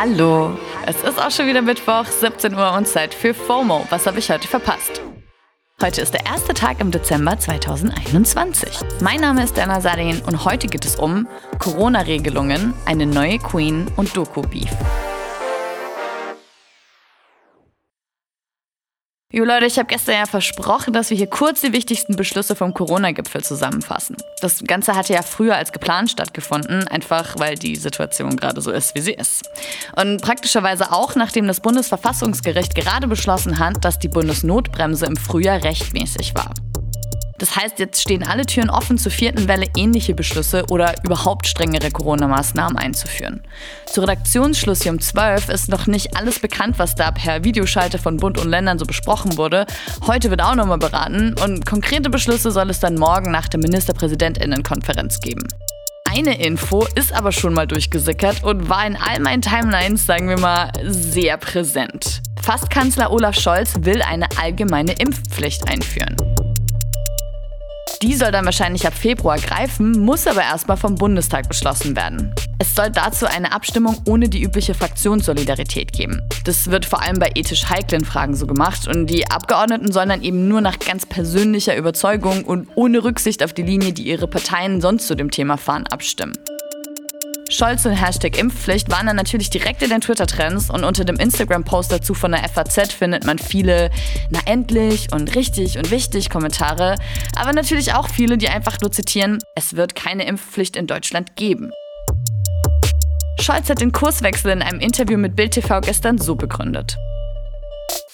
Hallo, es ist auch schon wieder Mittwoch, 17 Uhr und Zeit für FOMO. Was habe ich heute verpasst? Heute ist der erste Tag im Dezember 2021. Mein Name ist Dana Sarin und heute geht es um Corona-Regelungen, eine neue Queen und Doku-Beef. Jo Leute, ich habe gestern ja versprochen, dass wir hier kurz die wichtigsten Beschlüsse vom Corona-Gipfel zusammenfassen. Das Ganze hatte ja früher als geplant stattgefunden, einfach weil die Situation gerade so ist, wie sie ist. Und praktischerweise auch, nachdem das Bundesverfassungsgericht gerade beschlossen hat, dass die Bundesnotbremse im Frühjahr rechtmäßig war. Das heißt, jetzt stehen alle Türen offen, zur vierten Welle ähnliche Beschlüsse oder überhaupt strengere Corona-Maßnahmen einzuführen. Zu Redaktionsschluss hier um 12 ist noch nicht alles bekannt, was da per Videoschalte von Bund und Ländern so besprochen wurde. Heute wird auch nochmal beraten und konkrete Beschlüsse soll es dann morgen nach der Ministerpräsidentinnenkonferenz geben. Eine Info ist aber schon mal durchgesickert und war in all meinen Timelines, sagen wir mal, sehr präsent. Fastkanzler Olaf Scholz will eine allgemeine Impfpflicht einführen. Die soll dann wahrscheinlich ab Februar greifen, muss aber erstmal vom Bundestag beschlossen werden. Es soll dazu eine Abstimmung ohne die übliche Fraktionssolidarität geben. Das wird vor allem bei ethisch heiklen Fragen so gemacht und die Abgeordneten sollen dann eben nur nach ganz persönlicher Überzeugung und ohne Rücksicht auf die Linie, die ihre Parteien sonst zu dem Thema fahren, abstimmen. Scholz und Hashtag Impfpflicht waren dann natürlich direkt in den Twitter-Trends und unter dem Instagram-Post dazu von der FAZ findet man viele na endlich und richtig und wichtig Kommentare, aber natürlich auch viele, die einfach nur zitieren, es wird keine Impfpflicht in Deutschland geben. Scholz hat den Kurswechsel in einem Interview mit Bild TV gestern so begründet.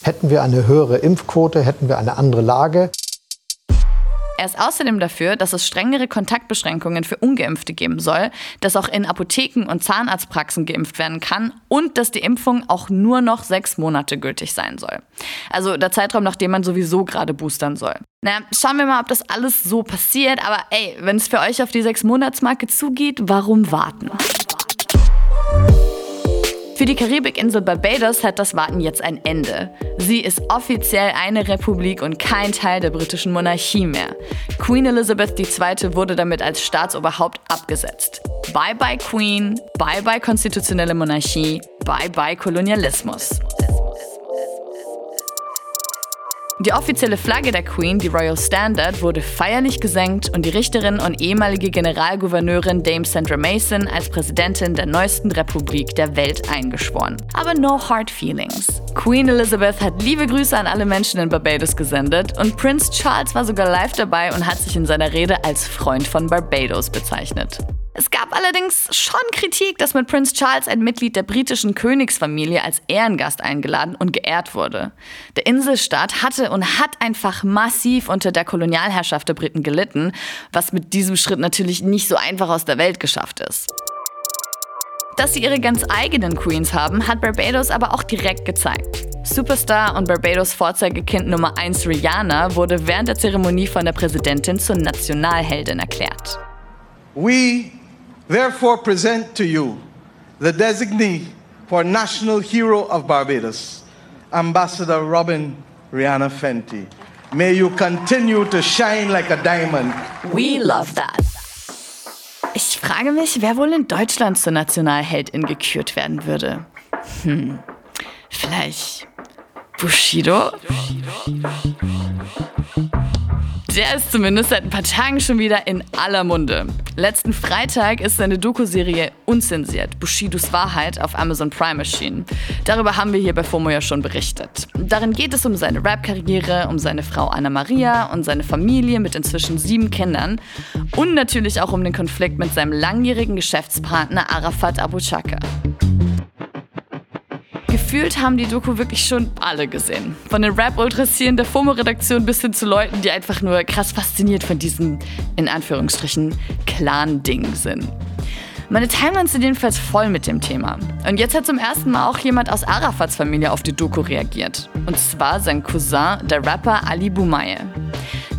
Hätten wir eine höhere Impfquote, hätten wir eine andere Lage, er ist außerdem dafür, dass es strengere Kontaktbeschränkungen für Ungeimpfte geben soll, dass auch in Apotheken und Zahnarztpraxen geimpft werden kann und dass die Impfung auch nur noch sechs Monate gültig sein soll. Also der Zeitraum, nachdem man sowieso gerade boostern soll. Na, schauen wir mal, ob das alles so passiert. Aber ey, wenn es für euch auf die sechs Monatsmarke zugeht, warum warten? Für die Karibikinsel Barbados hat das Warten jetzt ein Ende. Sie ist offiziell eine Republik und kein Teil der britischen Monarchie mehr. Queen Elizabeth II. wurde damit als Staatsoberhaupt abgesetzt. Bye bye Queen, bye bye konstitutionelle Monarchie, bye bye Kolonialismus. Die offizielle Flagge der Queen, die Royal Standard, wurde feierlich gesenkt und die Richterin und ehemalige Generalgouverneurin Dame Sandra Mason als Präsidentin der neuesten Republik der Welt eingeschworen. Aber no hard feelings. Queen Elizabeth hat liebe Grüße an alle Menschen in Barbados gesendet und Prince Charles war sogar live dabei und hat sich in seiner Rede als Freund von Barbados bezeichnet. Es gab allerdings schon Kritik, dass mit Prince Charles ein Mitglied der britischen Königsfamilie als Ehrengast eingeladen und geehrt wurde. Der Inselstaat hatte und hat einfach massiv unter der Kolonialherrschaft der Briten gelitten, was mit diesem Schritt natürlich nicht so einfach aus der Welt geschafft ist. Dass sie ihre ganz eigenen Queens haben, hat Barbados aber auch direkt gezeigt. Superstar und Barbados Vorzeigekind Nummer 1 Rihanna wurde während der Zeremonie von der Präsidentin zur Nationalheldin erklärt. We therefore present to you the designee for National Hero of Barbados, Ambassador Robin Rihanna Fenty. May you continue to shine like a diamond. We love that. Ich frage mich, wer wohl in Deutschland zur Nationalheldin gekürt werden würde. Hm, vielleicht Bushido? Bushido? Der ist zumindest seit ein paar Tagen schon wieder in aller Munde. Letzten Freitag ist seine Doku-Serie Unzensiert, Bushidos Wahrheit auf Amazon Prime erschienen. Darüber haben wir hier bei FOMO ja schon berichtet. Darin geht es um seine Rap-Karriere, um seine Frau Anna Maria und seine Familie mit inzwischen sieben Kindern und natürlich auch um den Konflikt mit seinem langjährigen Geschäftspartner Arafat Abu Chaka gefühlt haben die Doku wirklich schon alle gesehen. Von den Rap-Ultras hier in der FOMO-Redaktion bis hin zu Leuten, die einfach nur krass fasziniert von diesem, in Anführungsstrichen, Clan-Ding sind. Meine Timelines sind jedenfalls voll mit dem Thema. Und jetzt hat zum ersten Mal auch jemand aus Arafats Familie auf die Doku reagiert. Und zwar sein Cousin, der Rapper Ali Boumaye.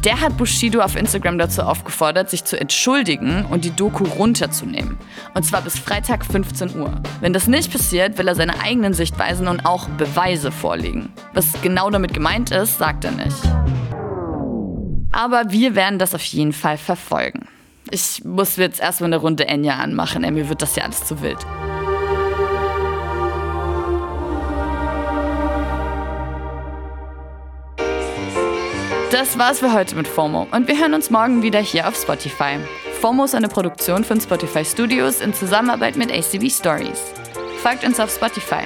Der hat Bushido auf Instagram dazu aufgefordert, sich zu entschuldigen und die Doku runterzunehmen. Und zwar bis Freitag 15 Uhr. Wenn das nicht passiert, will er seine eigenen Sichtweisen und auch Beweise vorlegen. Was genau damit gemeint ist, sagt er nicht. Aber wir werden das auf jeden Fall verfolgen. Ich muss jetzt erstmal eine Runde Enya anmachen, mir wird das ja alles zu wild. Das war's für heute mit FOMO und wir hören uns morgen wieder hier auf Spotify. FOMO ist eine Produktion von Spotify Studios in Zusammenarbeit mit ACB Stories. Folgt uns auf Spotify.